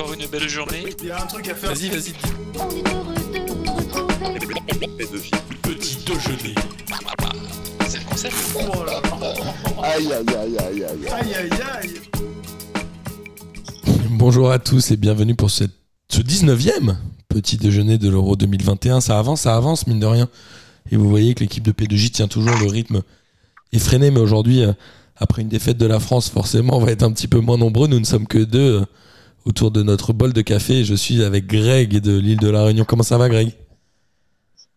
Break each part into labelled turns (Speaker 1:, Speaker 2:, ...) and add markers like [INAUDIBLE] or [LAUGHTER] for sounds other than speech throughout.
Speaker 1: encore une belle journée.
Speaker 2: Il y a un truc à faire.
Speaker 1: Vas-y, vas-y.
Speaker 3: Petit déjeuner.
Speaker 1: C'est le concept.
Speaker 2: Oh là.
Speaker 4: Aïe, aïe, aïe, aïe, aïe.
Speaker 2: Aïe aïe aïe.
Speaker 3: Bonjour à tous et bienvenue pour cette, ce 19e petit déjeuner de l'Euro 2021. Ça avance, ça avance, mine de rien. Et vous voyez que l'équipe de P2J tient toujours le rythme effréné, mais aujourd'hui, euh, après une défaite de la France, forcément, on va être un petit peu moins nombreux. Nous ne sommes que deux euh, autour de notre bol de café. Je suis avec Greg de l'île de la Réunion. Comment ça va, Greg?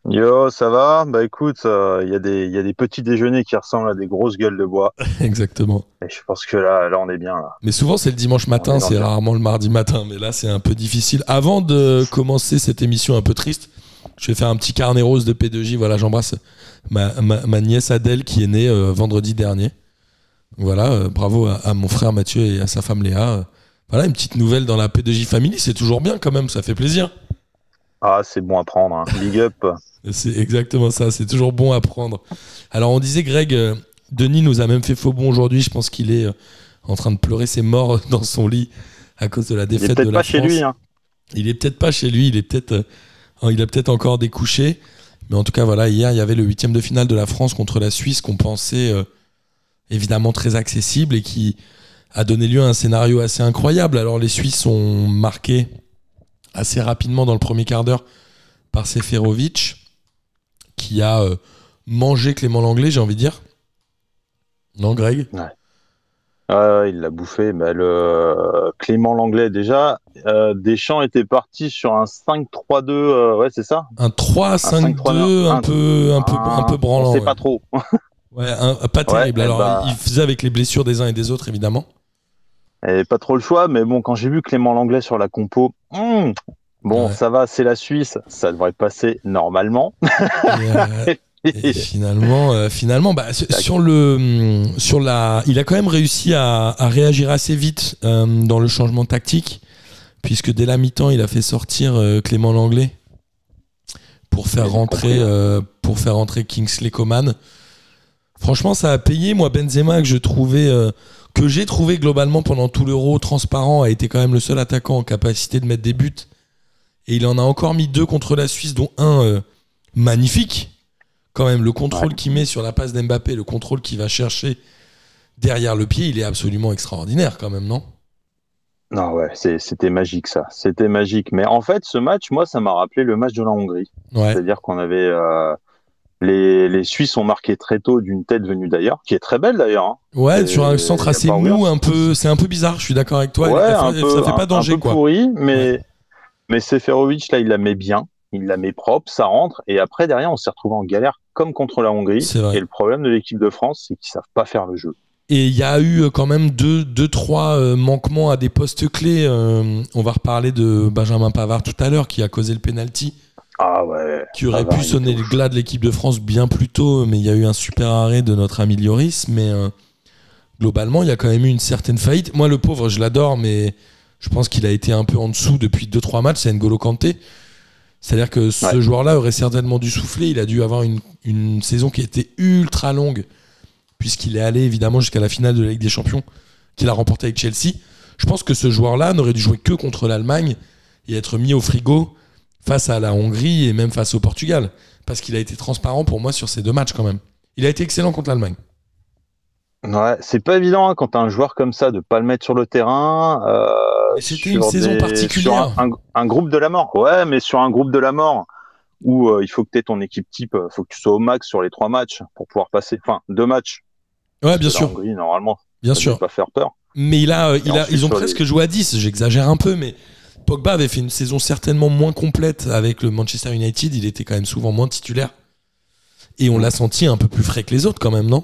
Speaker 5: Yo, ça va? Bah écoute, il y, a des- y a des petits déjeuners qui ressemblent à des grosses gueules de bois. [LAUGHS]
Speaker 3: Exactement.
Speaker 5: Et je pense que là, là on est bien. Là.
Speaker 3: Mais souvent, c'est le dimanche matin, c'est rarement le mardi matin. Mais là, c'est un peu difficile. Avant de commencer cette émission un peu triste, je vais faire un petit carnet rose de P2J. Voilà, j'embrasse ma, ma- ma nièce Adèle qui est née euh, vendredi dernier. Voilà, euh, bravo à, à mon frère Mathieu et à sa femme Léa. Voilà, une petite nouvelle dans la P2J Family, c'est toujours bien quand même, ça fait plaisir.
Speaker 5: Ah, c'est bon à prendre. hein. Big up. [LAUGHS]
Speaker 3: C'est exactement ça, c'est toujours bon à prendre. Alors on disait Greg, euh, Denis nous a même fait faux bon aujourd'hui, je pense qu'il est euh, en train de pleurer ses morts [LAUGHS] dans son lit à cause de la
Speaker 5: Il
Speaker 3: défaite
Speaker 5: est
Speaker 3: de la
Speaker 5: pas chez
Speaker 3: France.
Speaker 5: lui. Hein.
Speaker 3: Il est peut-être pas chez lui, il est peut-être, euh, il a peut-être encore découché. Mais en tout cas, voilà, hier, il y avait le huitième de finale de la France contre la Suisse qu'on pensait évidemment très accessible et qui a donné lieu à un scénario assez incroyable. Alors, les Suisses ont marqué assez rapidement dans le premier quart d'heure par Seferovic, qui a euh, mangé Clément Langlais, j'ai envie de dire. Non, Greg?
Speaker 5: Ah, il l'a bouffé. Mais le Clément Langlais, déjà, euh, Deschamps était parti sur un 5-3-2. euh, ouais, c'est ça?
Speaker 3: Un 3-5-2,
Speaker 5: 5-3-2,
Speaker 3: un peu, un peu, un peu branlant. Ouais.
Speaker 5: pas trop. [LAUGHS]
Speaker 3: Ouais, un- pas terrible.
Speaker 5: eh
Speaker 3: Alors,
Speaker 5: bah-
Speaker 3: il faisait avec les blessures des uns et des autres, évidemment.
Speaker 5: Et pas trop le choix. Mais bon, quand j'ai vu Clément Langlais sur la compo, hmm, bon,
Speaker 3: Ouais.
Speaker 5: ça va, c'est la Suisse. Ça devrait passer normalement.
Speaker 3: Et, euh, [LAUGHS] et finalement, euh, finalement, bah, sur- le, sur la, il a quand même réussi à, à réagir assez vite euh, dans le changement tactique, puisque dès la mi-temps, il a fait sortir euh, Clément Langlais pour faire rentrer, pour faire rentrer Kingsley Coman. Franchement, ça a payé. Moi, Benzema que je trouvais, que j'ai trouvé globalement pendant tout l'Euro transparent, a été quand même le seul attaquant en capacité de mettre des buts. Et il en a encore mis deux contre la Suisse, dont un euh, magnifique. Quand même, le contrôle qu'il met sur la passe d'Mbappé, le contrôle qu'il va chercher derrière le pied, il est absolument extraordinaire quand même, non?
Speaker 5: Non, ouais, c'était magique ça. C'était magique. Mais en fait, ce match, moi, ça m'a rappelé le match de la Hongrie.
Speaker 3: Ouais.
Speaker 5: C'est-à-dire qu'on avait euh, les, les Suisses ont marqué très tôt d'une tête venue d'ailleurs, qui est très belle d'ailleurs. hein.
Speaker 3: Ouais, sur un centre assez mou, un peu, c'est un peu bizarre. Je suis d'accord avec toi.
Speaker 5: ouais,
Speaker 3: ça,
Speaker 5: un
Speaker 3: fait,
Speaker 5: peu,
Speaker 3: ça fait
Speaker 5: un-
Speaker 3: pas danger,
Speaker 5: un peu
Speaker 3: quoi.
Speaker 5: pourri, mais mais Seferovic là, il la met bien, il la met propre, ça rentre. Et après derrière, on s'est retrouvé en galère comme contre la Hongrie. Et le problème de l'équipe de France, c'est qu'ils savent pas faire le jeu.
Speaker 3: Et il y a eu euh, quand même deux, deux trois euh, manquements à des postes clés. Euh, on va reparler de Benjamin Pavard tout à l'heure, qui a causé le penalty,
Speaker 5: Ah ouais.
Speaker 3: qui aurait pu sonner le glas de l'équipe de France bien plus tôt, mais il y a eu un super arrêt de notre ami Lloris. Mais euh, globalement, il y a quand même eu une certaine faillite. Moi, le pauvre, je l'adore, mais je pense qu'il a été un peu en dessous depuis 2-3 matchs. C'est N'Golo Kanté. C'est-à-dire que ce
Speaker 5: Ouais.
Speaker 3: joueur-là aurait certainement dû souffler. Il a dû avoir une, une saison qui était ultra longue, puisqu'il est allé évidemment jusqu'à la finale de la Ligue des Champions, qu'il a remporté avec Chelsea. Je pense que ce joueur-là n'aurait dû jouer que contre l'Allemagne et être mis au frigo face à la Hongrie et même face au Portugal. Parce qu'il a été transparent pour moi sur ces deux matchs quand même. Il a été excellent contre l'Allemagne.
Speaker 5: Ouais, c'est pas évident hein, quand t'as un joueur comme ça de pas le mettre sur le terrain. euh,
Speaker 3: c'était une saison particulière.
Speaker 5: sur un, un- un groupe de la mort. Ouais, mais sur un groupe de la mort où euh, il faut que tu aies ton équipe type, euh, faut que tu sois au max sur les trois matchs pour pouvoir passer. Enfin, deux matchs.
Speaker 3: Ouais, bien sûr,
Speaker 5: Hongrie, normalement,
Speaker 3: bien
Speaker 5: ça
Speaker 3: sûr.
Speaker 5: pas faire peur.
Speaker 3: Mais il a, euh, il a,
Speaker 5: ensuite,
Speaker 3: ils ont presque
Speaker 5: les-
Speaker 3: joué à 10, j'exagère un peu, mais Pogba avait fait une saison certainement moins complète avec le Manchester United. Il était quand même souvent moins titulaire. Et on l'a senti un peu plus frais que les autres quand même, non?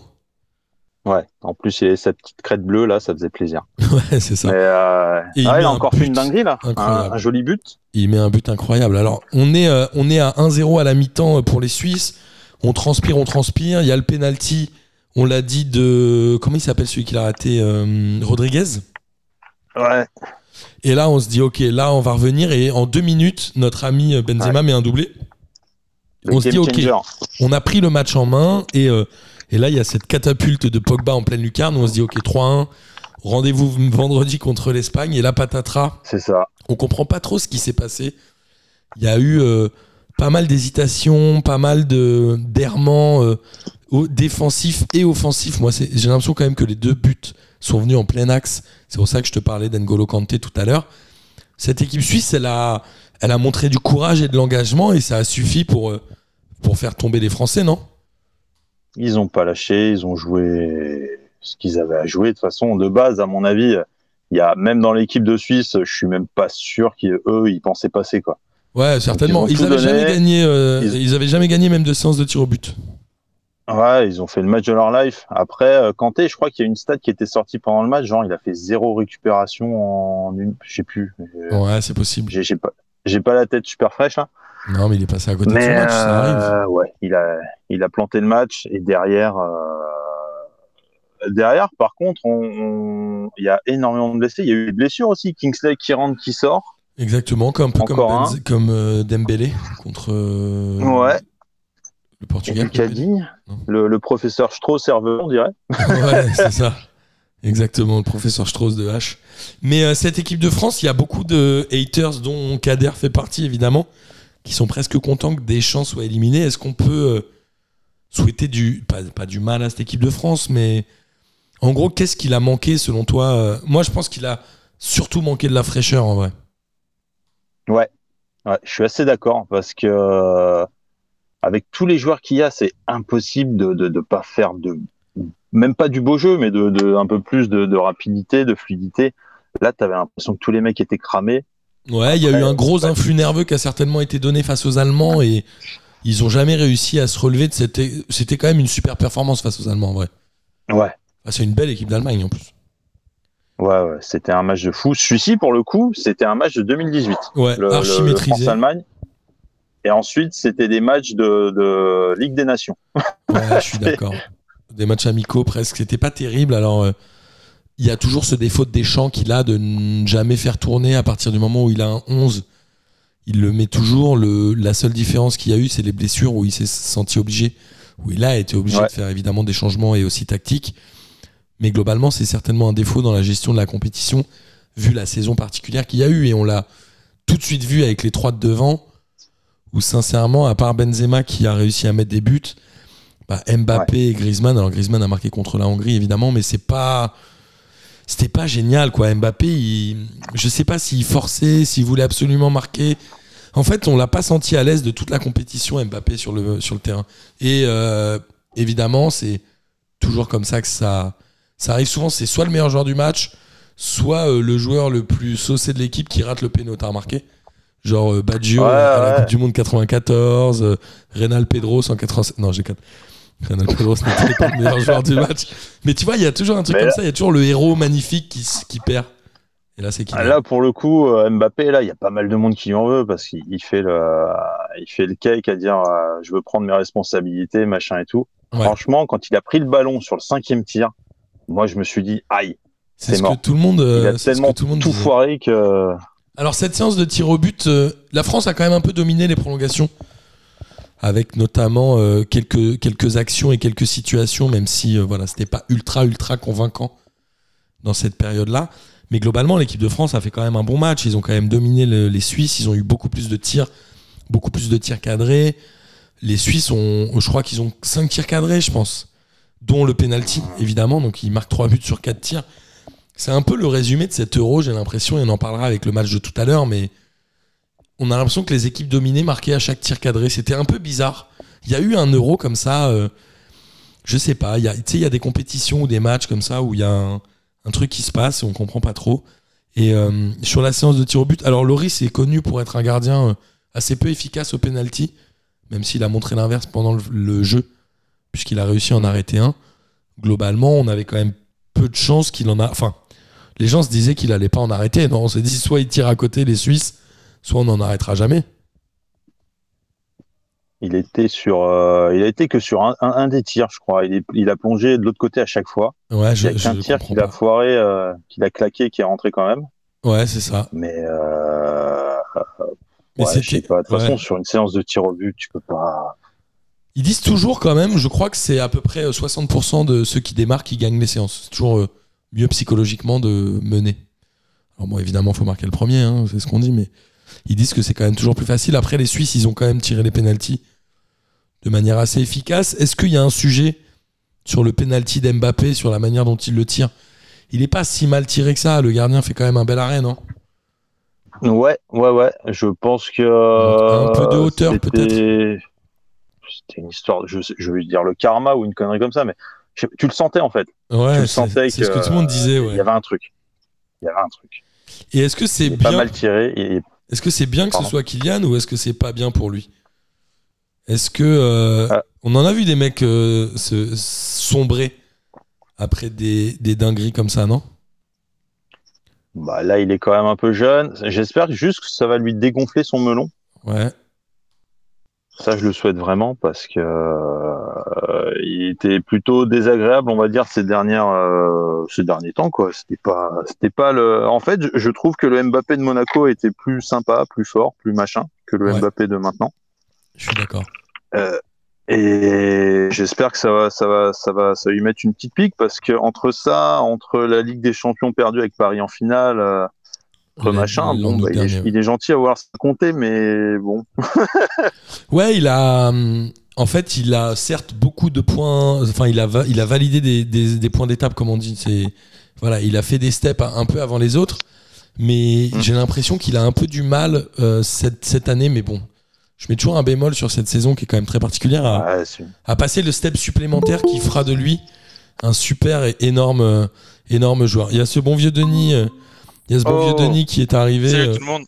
Speaker 5: Ouais. En plus, il sa petite crête bleue là, ça faisait plaisir. [LAUGHS]
Speaker 3: Ouais, c'est ça.
Speaker 5: Mais euh,
Speaker 3: Et il
Speaker 5: ah, a
Speaker 3: un
Speaker 5: encore fait une dinguerie là, un, joli but.
Speaker 3: Il met un but incroyable. Alors, on est, euh, on est à 1-0 à la mi-temps pour les Suisses. On transpire, on transpire. Il y a le penalty, on l'a dit, de. Comment il s'appelle celui qui l'a raté euh, Rodriguez?
Speaker 5: Ouais.
Speaker 3: Et là, on se dit, ok, là, on va revenir. Et en deux minutes, notre ami Benzema met un doublé.
Speaker 5: Le
Speaker 3: On se dit, ok.
Speaker 5: changer.
Speaker 3: On a pris le match en main. Et, euh, et là, il y a cette catapulte de Pogba en pleine lucarne. on se dit, ok, 3-1. rendez-vous vendredi contre l'Espagne et là patatras.
Speaker 5: C'est ça.
Speaker 3: On comprend pas trop ce qui s'est passé. Il y a eu euh, pas mal d'hésitations, pas mal de d'errements euh, défensifs et offensifs. Moi, j'ai l'impression quand même que les deux buts sont venus en plein axe. C'est pour ça que je te parlais d'Engolo Kanté tout à l'heure. Cette équipe suisse, elle a, elle a montré du courage et de l'engagement et ça a suffi pour, euh, pour faire tomber les Français, non?
Speaker 5: Ils ont pas lâché, ils ont joué ce qu'ils avaient à jouer. De toute façon, de base, à mon avis, il y a même dans l'équipe de Suisse, je suis même pas sûr qu'eux ils pensaient passer quoi.
Speaker 3: Ouais, certainement.
Speaker 5: ils ont
Speaker 3: Ils
Speaker 5: tout
Speaker 3: avaient
Speaker 5: donné.
Speaker 3: jamais gagné. euh,
Speaker 5: Ils-
Speaker 3: ils... avaient jamais gagné même de séance de tir au but.
Speaker 5: Ouais, ils ont fait le match de leur life. Après, euh, Kanté, je crois qu'il y a une stat qui était sortie pendant le match, genre il a fait zéro récupération en une, je sais plus. Euh,
Speaker 3: Ouais, c'est possible.
Speaker 5: J'ai pas, j'ai pas la tête super fraîche. Hein.
Speaker 3: Non, mais il est passé à côté de son
Speaker 5: Mais
Speaker 3: match, ça arrive.
Speaker 5: euh, ouais, il a, il a planté le match et derrière, euh, derrière, par contre, on, il y a énormément de blessés. Il y a eu des blessures aussi. Kingsley qui rentre, qui sort.
Speaker 3: Exactement, comme, un peu comme, comme Dembélé contre
Speaker 5: Ouais.
Speaker 3: Le Portugal.
Speaker 5: Le, le professeur Strauss serveur, on dirait. [LAUGHS]
Speaker 3: ouais, c'est ça. Exactement, le professeur Strauss de H. Mais euh, cette équipe de France, il y a beaucoup de haters, dont Kader fait partie évidemment, qui sont presque contents que Deschamps soit éliminé. Est-ce qu'on peut euh, souhaiter du, pas, pas du mal à cette équipe de France, mais en gros, qu'est-ce qu'il a manqué selon toi euh, Moi, je pense qu'il a surtout manqué de la fraîcheur en vrai.
Speaker 5: Ouais, je suis assez d'accord parce que euh, avec tous les joueurs qu'il y a, c'est impossible de, de, de pas faire de même pas du beau jeu, mais de, de un peu plus de, rapidité, de fluidité. Là, tu avais l'impression que tous les mecs étaient cramés.
Speaker 3: Ouais, il y a eu un gros influx nerveux qui a certainement été donné face aux Allemands et ils ont jamais réussi à se relever de cette. C'était quand même une super performance face aux Allemands en vrai.
Speaker 5: Ouais,
Speaker 3: Ah, c'est une belle équipe d'Allemagne en plus.
Speaker 5: ouais, ouais c'était un match de fou. Celui-ci, pour le coup, c'était un match de 2018.
Speaker 3: Ouais,
Speaker 5: Le,
Speaker 3: archi
Speaker 5: le
Speaker 3: maîtrisé.
Speaker 5: France-Allemagne. Et ensuite, c'était des matchs de, de Ligue des Nations. [LAUGHS]
Speaker 3: Ouais, je suis d'accord. Des matchs amicaux presque. C'était pas terrible. Alors, euh, il y a toujours ce défaut de Deschamps qu'il a de ne jamais faire tourner à partir du moment où il a un 11. Il le met toujours. Le, la seule différence qu'il y a eu, c'est les blessures où il s'est senti obligé, où il a été obligé
Speaker 5: Ouais.
Speaker 3: de faire évidemment des changements et aussi tactiques. Mais globalement, c'est certainement un défaut dans la gestion de la compétition, vu la saison particulière qu'il y a eu. Et on l'a tout de suite vu avec les trois de devant, où sincèrement, à part Benzema qui a réussi à mettre des buts, bah, Mbappé et Griezmann. Alors Griezmann a marqué contre la Hongrie évidemment, mais c'est pas c'était pas génial quoi. Mbappé, il, je sais pas s'il forçait, s'il voulait absolument marquer. En fait, on l'a pas senti à l'aise de toute la compétition Mbappé sur le sur le terrain. Et euh, évidemment, c'est toujours comme ça que ça ça arrive souvent. C'est soit le meilleur joueur du match, soit euh, le joueur le plus saucé de l'équipe qui rate le péno. T'as remarqué Genre euh, Baggio
Speaker 5: Ouais,
Speaker 3: à la
Speaker 5: ouais.
Speaker 3: Coupe du Monde 94, euh, Reynal Pedro 187. Non, j'ai. Reynal [LAUGHS] n'était pas le meilleur joueur du match. Mais tu vois, il y a toujours un truc
Speaker 5: Mais
Speaker 3: comme
Speaker 5: là-
Speaker 3: ça. Il y a toujours le héros magnifique qui, qui perd. Et là, c'est qui
Speaker 5: Ah, Là, pour le coup, euh, Mbappé, là, il y a pas mal de monde qui lui en veut parce qu'il il fait le, il fait le cake à dire, euh, je veux prendre mes responsabilités, machin et tout.
Speaker 3: Ouais.
Speaker 5: Franchement, quand il a pris le ballon sur le cinquième tir, moi, je me suis dit, aïe,
Speaker 3: C'est ce que
Speaker 5: mort.
Speaker 3: tout le monde.
Speaker 5: il
Speaker 3: euh,
Speaker 5: a tellement
Speaker 3: que tout le monde
Speaker 5: tout foiré que.
Speaker 3: Alors cette séance de tir au but, euh, la France a quand même un peu dominé les prolongations, avec notamment euh, quelques, actions et quelques situations, même si euh, voilà, c'était pas ultra ultra convaincant dans cette période-là. Mais globalement, l'équipe de France a fait quand même un bon match. Ils ont quand même dominé le- les Suisses. Ils ont eu beaucoup plus de tirs, beaucoup plus de tirs cadrés. Les Suisses ont, je crois qu'ils ont 5 tirs cadrés, je pense, dont le penalty évidemment. Donc ils marquent 3 buts sur 4 tirs. C'est un peu le résumé de cet euro, j'ai l'impression, et on en parlera avec le match de tout à l'heure, mais on a l'impression que les équipes dominées marquaient à chaque tir cadré. C'était un peu bizarre. Il y a eu un euro comme ça, euh, je sais pas, il y a, il y a des compétitions ou des matchs comme ça où il y a un, truc qui se passe et on comprend pas trop. Et euh, sur la séance de tir au but, alors Loris est connu pour être un gardien euh, assez peu efficace au penalty, même s'il a montré l'inverse pendant le, le jeu, puisqu'il a réussi à en arrêter un. Globalement, on avait quand même peu de chances qu'il en a. Enfin, les gens se disaient qu'il allait pas en arrêter. Non, on s'est dit soit il tire à côté les Suisses, soit on n'en arrêtera jamais.
Speaker 5: Il était sur, euh, il a été que sur un, un- un des tirs, je crois. Il, est, il a plongé de l'autre côté à chaque fois.
Speaker 3: Ouais,
Speaker 5: Il y a
Speaker 3: je
Speaker 5: tir qu'il a foiré, euh, qu'il a claqué, qui est rentré quand même.
Speaker 3: Ouais, c'est ça.
Speaker 5: Mais, euh,
Speaker 3: Mais
Speaker 5: ouais, je sais
Speaker 3: c'était.
Speaker 5: pas. De toute
Speaker 3: ouais.
Speaker 5: façon, sur une séance de tir au but, tu peux pas.
Speaker 3: Ils disent toujours quand même, je crois que c'est à peu près euh, 60% de ceux qui démarquent qui gagnent les séances. C'est toujours euh, mieux psychologiquement de mener. Alors bon, évidemment, faut marquer le premier, hein, c'est ce qu'on dit, mais ils disent que c'est quand même toujours plus facile. Après, les Suisses, ils ont quand même tiré les pénalties de manière assez efficace. Est-ce qu'il y a un sujet sur le penalty d'Mbappé, sur la manière dont il le tire? Il n'est pas si mal tiré que ça. Le gardien fait quand même un bel arrêt, non?
Speaker 5: Ouais, ouais, ouais. Je pense que.
Speaker 3: Un peu de hauteur, peut-être.
Speaker 5: C'était une histoire, je, je veux dire le karma ou une connerie comme ça, mais tu le sentais en fait.
Speaker 3: Ouais,
Speaker 5: tu le
Speaker 3: c'est
Speaker 5: sentais
Speaker 3: c'est ce que tout le monde disait.
Speaker 5: Il y avait un truc. Il y avait un truc.
Speaker 3: Et est-ce que c'est
Speaker 5: pas
Speaker 3: bien
Speaker 5: mal tiré. Et...
Speaker 3: Est-ce que c'est bien que ce soit Kylian ou est-ce que c'est pas bien pour lui? Est-ce que euh,
Speaker 5: Ah.
Speaker 3: on en a vu des mecs euh, se sombrer après des, des dingueries comme ça, non?
Speaker 5: Bah, là, il est quand même un peu jeune. J'espère juste que ça va lui dégonfler son melon.
Speaker 3: Ouais.
Speaker 5: Ça, je le souhaite vraiment parce que euh, il était plutôt désagréable, on va dire, ces dernières, euh, ces derniers temps, quoi. C'était pas, c'était pas le. En fait, je- trouve que le Mbappé de Monaco était plus sympa, plus fort, plus machin que le
Speaker 3: Ouais.
Speaker 5: Mbappé de maintenant.
Speaker 3: Je suis d'accord.
Speaker 5: Euh, et j'espère que ça va, ça va, ça va, ça va lui mettre une petite pique parce que entre ça, entre la Ligue des Champions perdue avec Paris en finale, euh, machin, bon, bah, il, est,
Speaker 3: dernier.
Speaker 5: il est gentil à voir ça compter, mais bon. [LAUGHS]
Speaker 3: Ouais, il a. hum, En fait, il a certes beaucoup de points. Enfin, il a, il a validé des, des- des points d'étape, comme on dit. C'est voilà, il a fait des steps un peu avant les autres, mais
Speaker 5: Mm.
Speaker 3: j'ai l'impression qu'il a un peu du mal euh, cette, cette année. Mais bon, je mets toujours un bémol sur cette saison qui est quand même très particulière. à-
Speaker 5: Ouais,
Speaker 3: à passer le step supplémentaire qui fera de lui un super et énorme, euh, énorme joueur. Il y a ce bon vieux Denis, euh, il y a ce bon
Speaker 5: Oh.
Speaker 3: vieux Denis qui est arrivé
Speaker 1: Salut
Speaker 3: euh,
Speaker 1: tout le monde.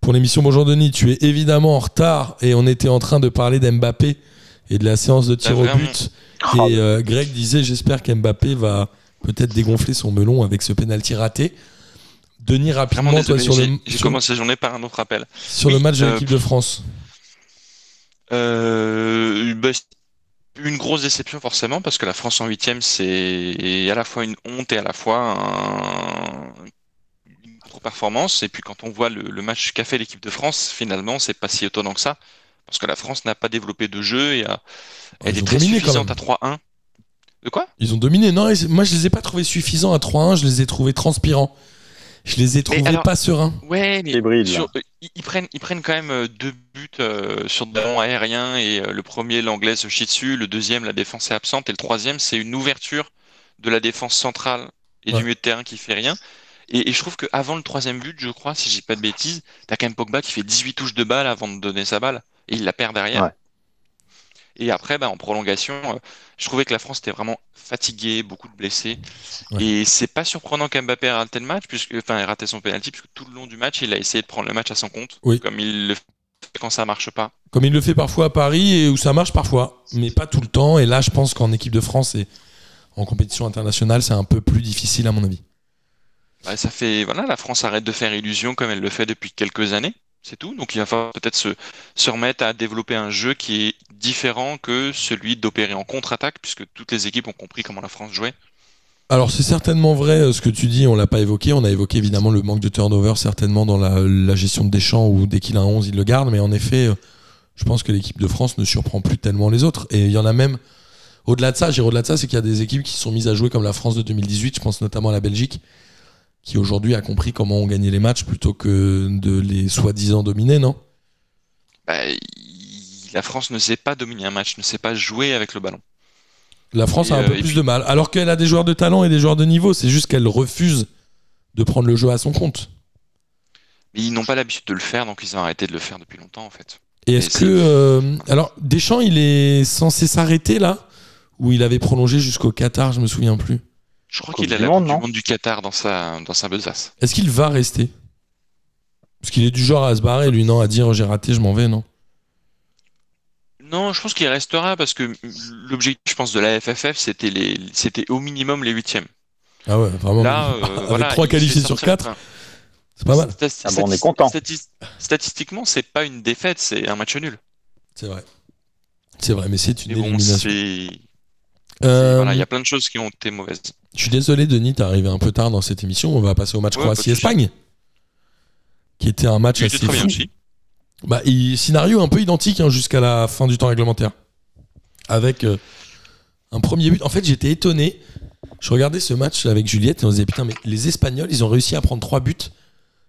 Speaker 3: pour l'émission Bonjour Denis. Tu es évidemment en retard et on était en train de parler d'Mbappé et de la séance de tir
Speaker 1: Ah,
Speaker 3: au but. Et euh, Greg disait j'espère qu'Mbappé va peut-être dégonfler son melon avec ce penalty raté. Denis rapidement toi,
Speaker 1: désolé,
Speaker 3: sur
Speaker 1: j'ai
Speaker 3: le
Speaker 1: j'ai
Speaker 3: sur,
Speaker 1: commencé la journée par un autre appel.
Speaker 3: sur le match de
Speaker 1: euh,
Speaker 3: l'équipe de France.
Speaker 1: Euh, bah, une grosse déception forcément parce que la France en huitième c'est à la fois une honte et à la fois un- contre-performance. Et puis quand on voit le, le match qu'a fait l'équipe de France, finalement c'est pas si étonnant que ça parce que la France n'a pas développé de jeu et a, elle
Speaker 3: Ils
Speaker 1: est
Speaker 3: ont
Speaker 1: très suffisante à
Speaker 3: même.
Speaker 1: 3-1. De quoi?
Speaker 3: Ils ont dominé. Non, moi je les ai pas trouvés suffisants à 3-1, je les ai trouvés transpirants. Je les ai trouvés
Speaker 1: alors-
Speaker 3: pas sereins.
Speaker 1: Ouais, mais sur- euh, ils, ils prennent, ils prennent quand même euh, deux buts euh, sur des ballons aériens et euh, le premier, l'anglais se chie dessus, le deuxième, la défense est absente et le troisième, c'est une ouverture de la défense centrale et
Speaker 3: Ouais.
Speaker 1: du milieu de terrain qui fait rien. Et, et je trouve qu'avant le troisième but, je crois, si j'ai pas de bêtises, t'as quand même Pogba qui fait 18 touches de balle avant de donner sa balle et il la perd derrière.
Speaker 5: Ouais.
Speaker 1: Et après, bah, en prolongation, euh, je trouvais que la France était vraiment fatiguée, beaucoup de blessés.
Speaker 3: Ouais.
Speaker 1: Et c'est pas surprenant qu'Mbappé ait raté le match, puisque, enfin, ait raté son penalty, puisque tout le long du match, il a essayé de prendre le match à son compte,
Speaker 3: Oui.
Speaker 1: comme il le fait quand ça marche pas.
Speaker 3: Comme il le fait parfois à Paris et où ça marche parfois, mais pas tout le temps. Et là, je pense qu'en équipe de France et en compétition internationale, c'est un peu plus difficile à mon avis.
Speaker 1: Ça fait, voilà, la France arrête de faire illusion comme elle le fait depuis quelques années. C'est tout. Donc il va falloir peut-être se, remettre à développer un jeu qui est différent que celui d'opérer en contre-attaque, puisque toutes les équipes ont compris comment la France jouait.
Speaker 3: Alors c'est certainement vrai euh, ce que tu dis, on l'a pas évoqué, on a évoqué évidemment le manque de turnover certainement dans la, gestion de Deschamps où dès qu'il a un 11 il le garde, mais en effet euh, je pense que l'équipe de France ne surprend plus tellement les autres et il y en a même au-delà de ça, au-delà de ça, c'est qu'il y a des équipes qui sont mises à jouer comme la France de 2018, je pense notamment à la Belgique qui aujourd'hui a compris comment on gagnait les matchs plutôt que de les soi-disant dominer, non?
Speaker 1: Bah, la France ne sait pas dominer un match, ne sait pas jouer avec le ballon.
Speaker 3: La France
Speaker 1: Et,
Speaker 3: a un
Speaker 1: euh,
Speaker 3: peu
Speaker 1: et
Speaker 3: plus
Speaker 1: puis-
Speaker 3: de mal alors qu'elle a des joueurs de talent et des joueurs de niveau, c'est juste qu'elle refuse de prendre le jeu à son compte.
Speaker 1: Mais ils n'ont pas l'habitude de le faire, donc ils ont arrêté de le faire depuis longtemps, en fait.
Speaker 3: Et est-ce que. euh, alors, Deschamps, il est censé s'arrêter là? Ou il avait prolongé jusqu'au Qatar, je me souviens plus.
Speaker 1: Je crois qu'il a la
Speaker 5: Monde,
Speaker 1: Coupe
Speaker 5: non
Speaker 1: du monde du Qatar dans sa, dans sa besace.
Speaker 3: Est-ce qu'il va rester? Parce qu'il est du genre à se barrer, lui, non? À dire j'ai raté, je m'en vais, non?
Speaker 1: Non, je pense qu'il restera parce que l'objectif, je pense, de la FFF, c'était les, c'était au minimum les huitièmes.
Speaker 3: Ah ouais, vraiment.
Speaker 1: Là, euh,
Speaker 3: Avec
Speaker 1: voilà,
Speaker 3: trois qualifiés sur quatre, c'est pas mal.
Speaker 1: stati-
Speaker 5: Ah bon, on est content.
Speaker 1: stati- Statistiquement, c'est pas une défaite, c'est un match nul.
Speaker 3: C'est vrai. C'est vrai, mais c'est une
Speaker 1: Mais bon,
Speaker 3: élimination. Euh,
Speaker 1: voilà, il y a plein de choses qui ont été mauvaises.
Speaker 3: Je suis désolé, Denis, t'es arrivé un peu tard dans cette émission. On va passer au match
Speaker 1: Ouais,
Speaker 3: Croatie-Espagne. Qui était un match assez fou.
Speaker 1: aussi.
Speaker 3: Bah, scénario un peu identique hein, jusqu'à la fin du temps réglementaire. Avec euh, un premier but. En fait, j'étais étonné Je regardais ce match avec Juliette et on se disait putain, mais les Espagnols, ils ont réussi à prendre trois buts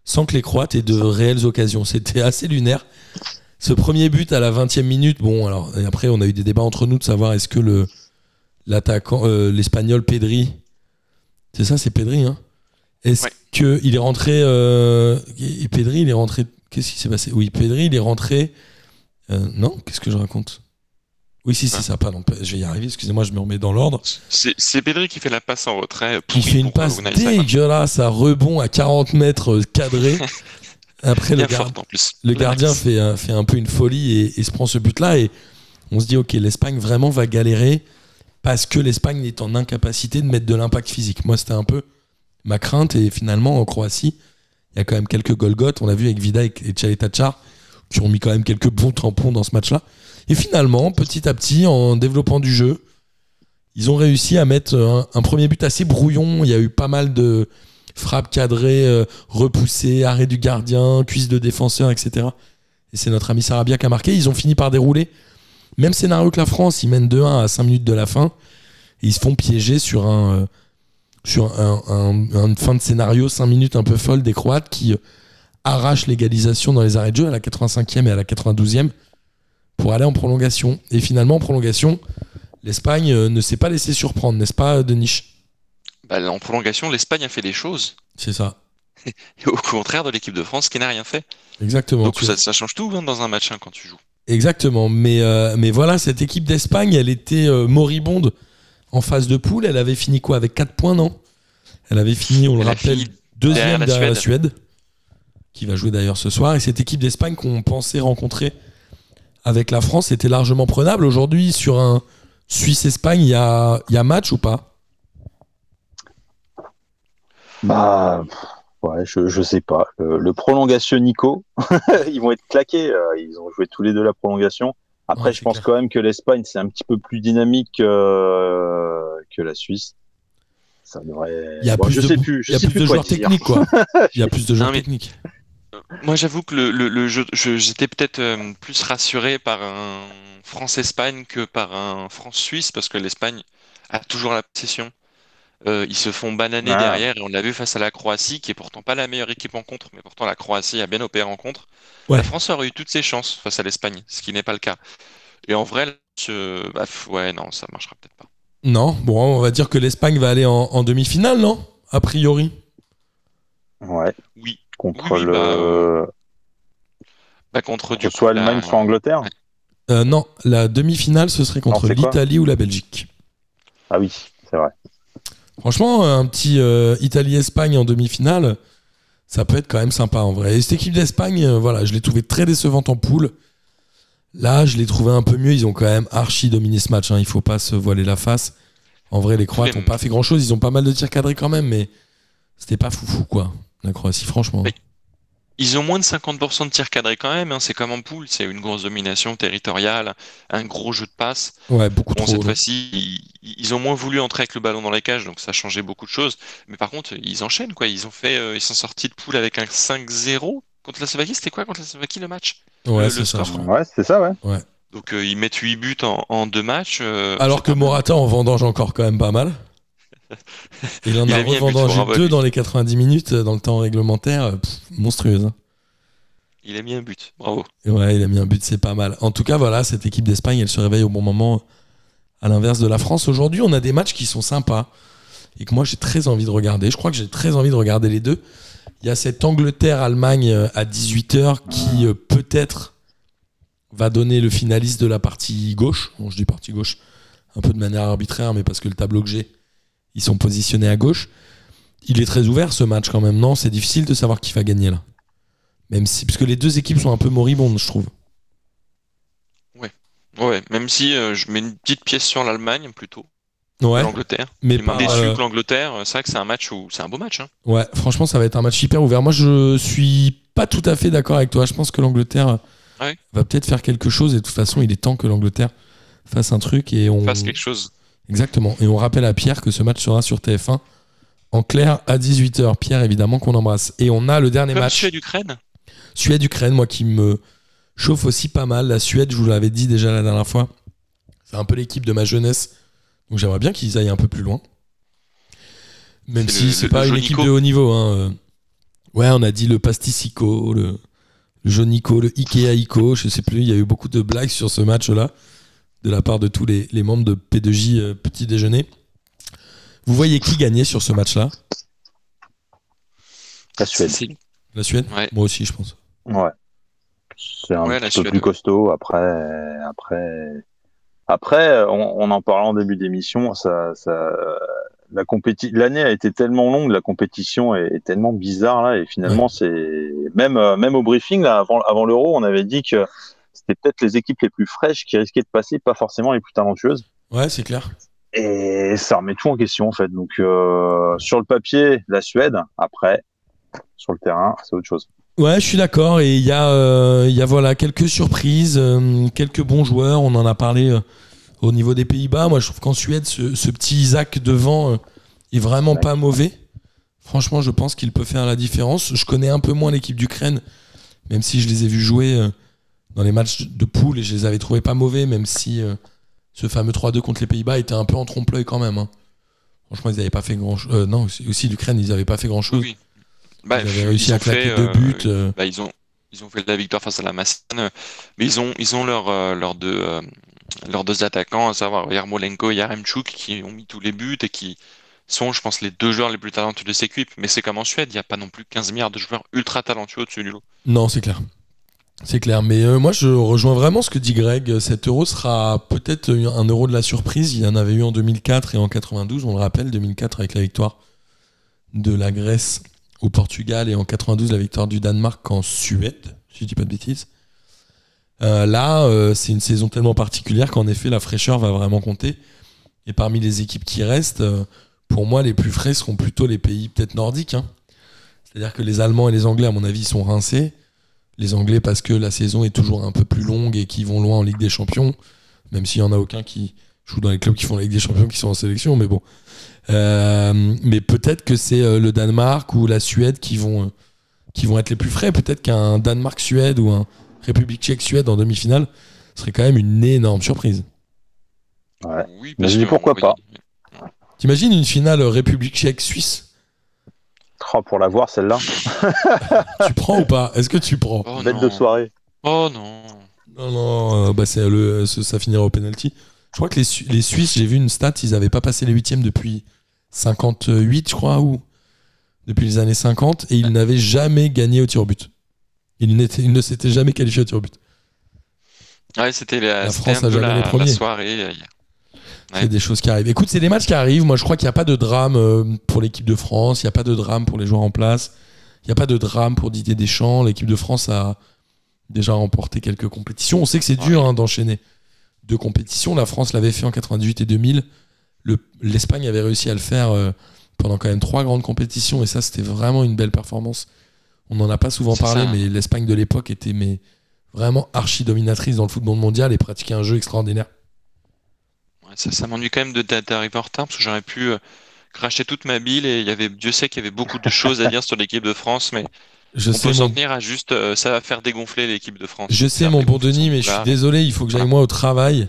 Speaker 3: sans que les Croates aient de réelles occasions. C'était assez lunaire. Ce premier but à la 20e minute, bon, alors et après on a eu des débats entre nous de savoir est-ce que le l'attaquant, euh, l'espagnol Pedri, c'est ça, c'est Pedri, hein Est-ce
Speaker 1: Ouais.
Speaker 3: que il est rentré euh, et Pedri, il est rentré. Qu'est-ce qui s'est passé? Oui, Pedri, il est rentré. euh, non, qu'est-ce que je raconte? Oui, si, c'est
Speaker 1: Ah.
Speaker 3: ça. Pardon, je vais y arriver. Excusez-moi, je me remets dans l'ordre.
Speaker 1: C'est Pedri qui fait la passe en retrait.
Speaker 3: Qui fait une passe dégueulasse à rebond à 40 mètres euh, cadré. [LAUGHS] Après, le, gar- le gardien fait, un- fait un peu une folie et, et se prend ce but-là. Et on se dit, OK, l'Espagne vraiment va galérer parce que l'Espagne est en incapacité de mettre de l'impact physique. Moi, c'était un peu ma crainte. Et finalement, en Croatie, il y a quand même quelques Golgoth. On l'a vu avec Vida et Tchaletacar qui ont mis quand même quelques bons tampons dans ce match-là. Et finalement, petit à petit, en développant du jeu, ils ont réussi à mettre un, un premier but assez brouillon. Il y a eu pas mal de frappes cadrées, euh, repoussées, arrêt du gardien, cuisse de défenseur, etc. Et c'est notre ami Sarabia qui a marqué. Ils ont fini par dérouler. Même scénario que la France, ils mènent 2-1 à 5 minutes de la fin. Et ils se font piéger sur un, euh, sur un, un- un fin de scénario 5 minutes un peu folle des Croates qui euh, arrachent l'égalisation dans les arrêts de jeu à la 85e et à la 92e pour aller en prolongation. Et finalement, en prolongation, l'Espagne euh, ne s'est pas laissé surprendre, n'est-ce pas, Denis?
Speaker 1: Bah, en prolongation, l'Espagne a fait des choses.
Speaker 3: C'est ça. [LAUGHS]
Speaker 1: Et au contraire de l'équipe de France qui n'a rien fait.
Speaker 3: Exactement.
Speaker 1: Donc ça, ça change tout hein, dans un match hein, quand tu joues.
Speaker 3: Exactement. Mais, euh, mais voilà, cette équipe d'Espagne, elle était euh, moribonde en phase de poule. Elle avait fini quoi Avec 4 points, non? Elle avait fini, on le
Speaker 1: Elle
Speaker 3: rappelle, deuxième
Speaker 1: derrière la
Speaker 3: Suède, qui va jouer d'ailleurs ce soir. Et cette équipe d'Espagne qu'on pensait rencontrer avec la France était largement prenable. Aujourd'hui, sur un Suisse-Espagne, il y a, y a match ou pas?
Speaker 5: Bah, ouais, je, je sais pas. Le, le prolongation Nico, [LAUGHS] ils vont être claqués. euh, Ils ont joué tous les deux la prolongation. Après,
Speaker 3: Ouais,
Speaker 5: je pense
Speaker 3: clair.
Speaker 5: quand même que l'Espagne, c'est un petit peu plus dynamique euh, que la Suisse. Ça devrait.
Speaker 3: Il y a
Speaker 5: Bon,
Speaker 3: plus
Speaker 5: je
Speaker 3: de,
Speaker 5: sais plus. Je
Speaker 3: il y a
Speaker 5: sais
Speaker 3: plus de joueurs
Speaker 5: dire.
Speaker 3: techniques, quoi. [LAUGHS] Il y a plus de joueurs
Speaker 1: mais-
Speaker 3: techniques.
Speaker 1: Moi, j'avoue que le, le, le jeu, je- j'étais peut-être euh, plus rassuré par un France-Espagne que par un France-Suisse parce que l'Espagne a toujours la possession. Euh, ils se font bananer
Speaker 5: Ah.
Speaker 1: derrière et on l'a vu face à la Croatie qui est pourtant pas la meilleure équipe en contre, mais pourtant la Croatie a bien opéré en contre.
Speaker 3: Ouais.
Speaker 1: La France aurait eu toutes ses chances face à l'Espagne, ce qui n'est pas le cas. Et en vrai, je- bah, ouais, non, ça marchera peut-être pas.
Speaker 3: Non, bon, on va dire que l'Espagne va aller en, en demi-finale, non? A priori.
Speaker 5: Ouais.
Speaker 1: Oui,
Speaker 5: Contre
Speaker 1: Oui, oui,
Speaker 5: le.
Speaker 1: bah, euh, bah, contre du
Speaker 5: soit
Speaker 1: coup, la-
Speaker 5: Allemagne, soit Angleterre?
Speaker 1: Ouais.
Speaker 3: Euh, non, la demi-finale, ce serait contre l'Italie ou la Belgique.
Speaker 5: Ah oui, c'est vrai.
Speaker 3: Franchement, un petit euh, Italie-Espagne en demi-finale, ça peut être quand même sympa en vrai. Et cette équipe d'Espagne, euh, voilà, je l'ai trouvée très décevante en poule. Là, je l'ai trouvé un peu mieux. Ils ont quand même archi dominé ce match. Hein. Il faut pas se voiler la face. En vrai, les Croates n'ont pas fait grand-chose. Ils ont pas mal de tirs cadrés quand même, mais c'était pas foufou, quoi. La Croatie, franchement.
Speaker 1: Ils ont moins de 50% de tirs cadrés quand même, hein, c'est comme en poule, c'est une grosse domination territoriale, un gros jeu de passe.
Speaker 3: Ouais, beaucoup
Speaker 1: Bon,
Speaker 3: trop.
Speaker 1: cette fois-ci, ils, ils ont moins voulu entrer avec le ballon dans les cages, donc ça a changé beaucoup de choses. Mais par contre, ils enchaînent, quoi. Ils ont fait, euh, ils sont sortis de poule avec un 5-0 contre la Slovaquie. C'était quoi contre la Slovaquie le match?
Speaker 3: Ouais,
Speaker 1: le
Speaker 3: c'est ça,
Speaker 1: score.
Speaker 5: Ouais, c'est ça, ouais.
Speaker 1: Donc euh, ils mettent 8 buts en, en deux matchs. euh,
Speaker 3: Alors
Speaker 1: c'est
Speaker 3: que
Speaker 1: pas mal.
Speaker 3: Morata en vendange encore quand même pas mal. Il en
Speaker 1: Il
Speaker 3: a
Speaker 1: a but,
Speaker 3: revendangé deux dans les 90 minutes euh, dans le temps réglementaire. euh, pff, monstrueuse. hein.
Speaker 1: Il a mis un but, bravo.
Speaker 3: Ouais, il a mis un but, c'est pas mal. En tout cas, voilà, cette équipe d'Espagne, elle se réveille au bon moment, à l'inverse de la France. Aujourd'hui, on a des matchs qui sont sympas et que moi j'ai très envie de regarder. Je crois que j'ai très envie de regarder les deux. Il y a cette Angleterre-Allemagne euh, à 18h qui peut-être va donner le finaliste de la partie gauche. Bon, je dis partie gauche un peu de manière arbitraire, mais parce que le tableau que j'ai, ils sont positionnés à gauche. Il est très ouvert ce match quand même, non C'est difficile de savoir qui va gagner là. Même si, parce que les deux équipes sont un peu moribondes, je trouve.
Speaker 1: Ouais, même si euh, je mets une petite pièce sur l'Allemagne plutôt,
Speaker 3: Ouais,
Speaker 1: l'Angleterre.
Speaker 3: mais pas,
Speaker 1: déçu
Speaker 3: euh,
Speaker 1: que l'Angleterre, c'est vrai que c'est un match où c'est un beau match. Hein.
Speaker 3: ouais, franchement, ça va être un match hyper ouvert. Moi, je suis pas tout à fait d'accord avec toi. Je pense que l'Angleterre
Speaker 1: Ouais.
Speaker 3: va peut-être faire quelque chose. Et de toute façon, il est temps que l'Angleterre fasse un truc et on
Speaker 1: Fasse quelque chose.
Speaker 3: Exactement. Et on rappelle à Pierre que ce match sera sur TF1 en clair à 18h. Pierre, évidemment qu'on embrasse. Et on a le dernier
Speaker 1: Comme
Speaker 3: match.
Speaker 1: Suède-Ukraine
Speaker 3: Suède-Ukraine, moi qui me chauffe aussi pas mal. La Suède, je vous l'avais dit déjà la dernière fois, c'est un peu l'équipe de ma jeunesse. Donc j'aimerais bien qu'ils aillent un peu plus loin. Même si c'est pas une
Speaker 1: Jonico.
Speaker 3: équipe de haut niveau. Hein. euh. Ouais, on a dit le Pasticico, le, le Jonico, le Ikea Ico, je sais plus. Il y a eu beaucoup de blagues sur ce match-là de la part de tous les, les membres de P2J euh, Petit Déjeuner. Vous voyez qui gagner sur ce match-là?
Speaker 5: La Suède.
Speaker 3: La Suède?
Speaker 1: Ouais.
Speaker 3: Moi aussi, je pense.
Speaker 5: Ouais. C'est un
Speaker 1: Ouais,
Speaker 5: petit peu
Speaker 1: Suède,
Speaker 5: plus costaud. Après, après, après, on, on en parlait en début d'émission. Ça, ça, la compéti- l'année a été tellement longue, la compétition est, est tellement bizarre là, et finalement, c'est même, euh, même au briefing là, avant, avant l'Euro, on avait dit que c'était peut-être les équipes les plus fraîches qui risquaient de passer, pas forcément les plus talentueuses.
Speaker 3: Ouais, c'est clair.
Speaker 5: Et ça remet tout en question en fait. Donc euh, sur le papier, la Suède. Après, sur le terrain, c'est autre chose.
Speaker 3: Ouais, je suis d'accord. Et il y, a, euh, y a voilà, quelques surprises, euh, quelques bons joueurs. On en a parlé euh, au niveau des Pays-Bas. Moi, je trouve qu'en Suède, ce, ce petit Isaac devant est vraiment
Speaker 5: Ouais.
Speaker 3: pas mauvais. Franchement, je pense qu'il peut faire la différence. Je connais un peu moins l'équipe d'Ukraine, même si je les ai vus jouer dans les matchs de poule et je les avais trouvés pas mauvais, même si euh, ce fameux 3-2 contre les Pays-Bas était un peu en trompe-l'œil quand même. hein. Franchement, ils n'avaient pas fait grand-chose. non, aussi l'Ukraine, ils n'avaient pas fait grand-chose.
Speaker 1: Oui. Bah,
Speaker 3: ils avaient réussi à claquer
Speaker 1: fait,
Speaker 3: deux
Speaker 1: euh,
Speaker 3: buts. euh,
Speaker 1: bah, ils ont ils ont fait la victoire face à la euh, mais ils ont ils ont leurs euh, deux euh, deux attaquants, à savoir Yarmolenko et Yaremchuk, qui ont mis tous les buts et qui sont, je pense, les deux joueurs les plus talentueux de cette équipe. Mais c'est comme en Suède, il n'y a pas non plus 15 milliards de joueurs ultra talentueux au-dessus du lot.
Speaker 3: Non, c'est clair. C'est clair. Mais euh, moi, je rejoins vraiment ce que dit Greg. Cet euro sera peut-être un euro de la surprise. Il y en avait eu en 2004 et en 92. On le rappelle, 2004 avec la victoire de la Grèce au Portugal et en 92 la victoire du Danemark en Suède, si je dis pas de bêtises. Euh, là, euh, c'est une saison tellement particulière qu'en effet, la fraîcheur va vraiment compter. Et parmi les équipes qui restent, pour moi, les plus frais seront plutôt les pays peut-être nordiques. hein. C'est-à-dire que les Allemands et les Anglais, à mon avis, sont rincés. Les Anglais parce que la saison est toujours un peu plus longue et qui vont loin en Ligue des Champions, même s'il y en a aucun qui joue dans les clubs qui font la Ligue des Champions qui sont en sélection, mais bon. Euh, mais peut-être que c'est euh, le Danemark ou la Suède qui vont, euh, qui vont être les plus frais. Peut-être qu'un Danemark-Suède ou un République tchèque-Suède en demi-finale serait quand même une énorme surprise.
Speaker 5: Ouais.
Speaker 1: Oui,
Speaker 5: Mais je dis pourquoi
Speaker 1: voyait-
Speaker 3: T'imagines une finale République tchèque-Suisse?
Speaker 5: Oh, pour la voir celle-là, [LAUGHS]
Speaker 3: Tu prends ou pas? Est-ce que tu prends?
Speaker 1: Oh
Speaker 5: bête
Speaker 1: non.
Speaker 5: de soirée.
Speaker 1: Oh non.
Speaker 3: Non, non, euh, bah c'est le, ce- ça finira au penalty. Je crois que les, Su- les Suisses, j'ai vu une stat, ils n'avaient pas passé les huitièmes depuis 58, je crois, ou depuis les années 50, et ils n'avaient jamais gagné au tir au but. Ils, n'étaient- ils ne s'étaient jamais qualifiés au tir au but.
Speaker 1: Ouais, c'était la,
Speaker 3: France a jamais
Speaker 1: la,
Speaker 3: les
Speaker 1: la
Speaker 3: premiers.
Speaker 1: soirée.
Speaker 3: C'est des choses qui arrivent. Écoute, c'est des matchs qui arrivent. Moi, je crois qu'il n'y a pas de drame euh, pour l'équipe de France. Il n'y a pas de drame pour les joueurs en place. Il n'y a pas de drame pour Didier Deschamps. L'équipe de France a déjà remporté quelques compétitions. On sait que c'est dur hein, d'enchaîner deux compétitions. La France l'avait fait en 98 et 2000. Le- L'Espagne avait réussi à le faire euh, pendant quand même trois grandes compétitions. Et ça, c'était vraiment une belle performance. On n'en a pas souvent parlé,
Speaker 1: ça.
Speaker 3: mais l'Espagne de l'époque était mais, vraiment archi dominatrice dans le football mondial et pratiquait un jeu extraordinaire.
Speaker 1: Ça, ça m'ennuie quand même d'arriver en retard parce que j'aurais pu euh, cracher toute ma bile et il y avait, Dieu sait qu'il y avait beaucoup de choses à dire sur l'équipe de France, mais
Speaker 3: Je
Speaker 1: on
Speaker 3: sais,
Speaker 1: peut s'en
Speaker 3: mon
Speaker 1: tenir à juste euh, ça va faire dégonfler l'équipe de France.
Speaker 3: Je sais, mon bon Denis, mais je suis désolé, il faut que j'aille moi au travail.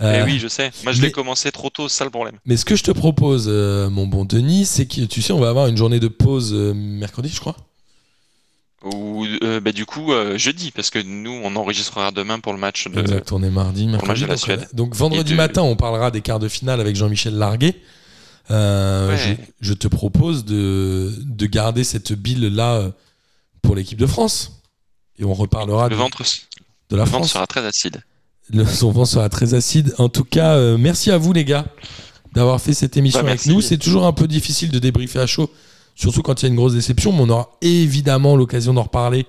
Speaker 1: Eh
Speaker 3: Euh,
Speaker 1: oui, je sais. Moi, je
Speaker 3: mais-
Speaker 1: l'ai commencé trop tôt, c'est ça le problème.
Speaker 3: Mais ce que je te propose, euh, mon bon Denis, c'est que tu sais, on va avoir une journée de pause mercredi, je crois.
Speaker 1: Ou euh, bah, du coup, euh, jeudi, parce que nous, on enregistrera demain pour le match de.
Speaker 3: Exact, on est mardi,
Speaker 1: le match
Speaker 3: mercredi.
Speaker 1: de la
Speaker 3: donc,
Speaker 1: Suède.
Speaker 3: euh, donc vendredi
Speaker 1: de-
Speaker 3: matin, on parlera des quarts de finale avec Jean-Michel Larguet. Euh,
Speaker 1: Ouais.
Speaker 3: je, je te propose de, de garder cette bille-là euh, pour l'équipe de France. Et on reparlera
Speaker 1: Le
Speaker 3: de,
Speaker 1: ventre,
Speaker 3: de la
Speaker 1: le ventre
Speaker 3: France.
Speaker 1: sera très acide.
Speaker 3: Le, son vent sera très acide. En tout cas, merci à vous les gars d'avoir fait cette émission
Speaker 1: Bah,
Speaker 3: avec nous. C'est toujours un peu difficile de débriefer à chaud, surtout quand il y a une grosse déception, mais on aura évidemment l'occasion d'en reparler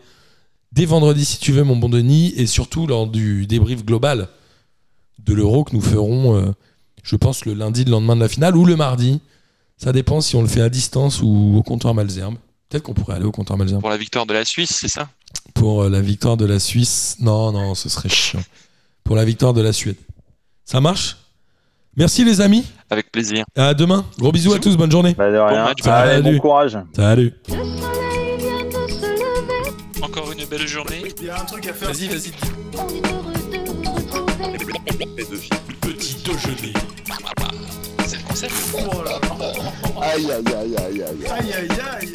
Speaker 3: dès vendredi si tu veux, mon bon Denis, et surtout lors du débrief global de l'Euro que nous ferons, euh, je pense, le lundi, le lendemain de la finale, ou le mardi. Ça dépend si on le fait à distance ou au comptoir Malzerbe. Peut-être qu'on pourrait aller au comptoir Malzerbe
Speaker 1: Pour la victoire de la Suisse, c'est ça?
Speaker 3: Pour euh, la victoire de la Suisse. Non, non, ce serait chiant. Pour la victoire de la Suède. Ça marche? Merci les amis.
Speaker 1: Avec plaisir.
Speaker 3: À demain. Gros bisous à tous. Bonne journée.
Speaker 5: Bah, de rien.
Speaker 1: match.
Speaker 5: Allez,
Speaker 3: Salut.
Speaker 5: bon courage.
Speaker 3: Salut.
Speaker 2: Le soleil vient de se lever,
Speaker 1: Encore une belle journée.
Speaker 6: Il y a un truc à faire.
Speaker 3: Vas-y, vas-y.
Speaker 2: on est heureux de vous retrouver.
Speaker 3: Petit déjeuner.
Speaker 1: c'est le concept.
Speaker 2: Oh là là.
Speaker 4: Aïe, aïe, aïe, aïe, aïe.
Speaker 2: Aïe aïe aïe.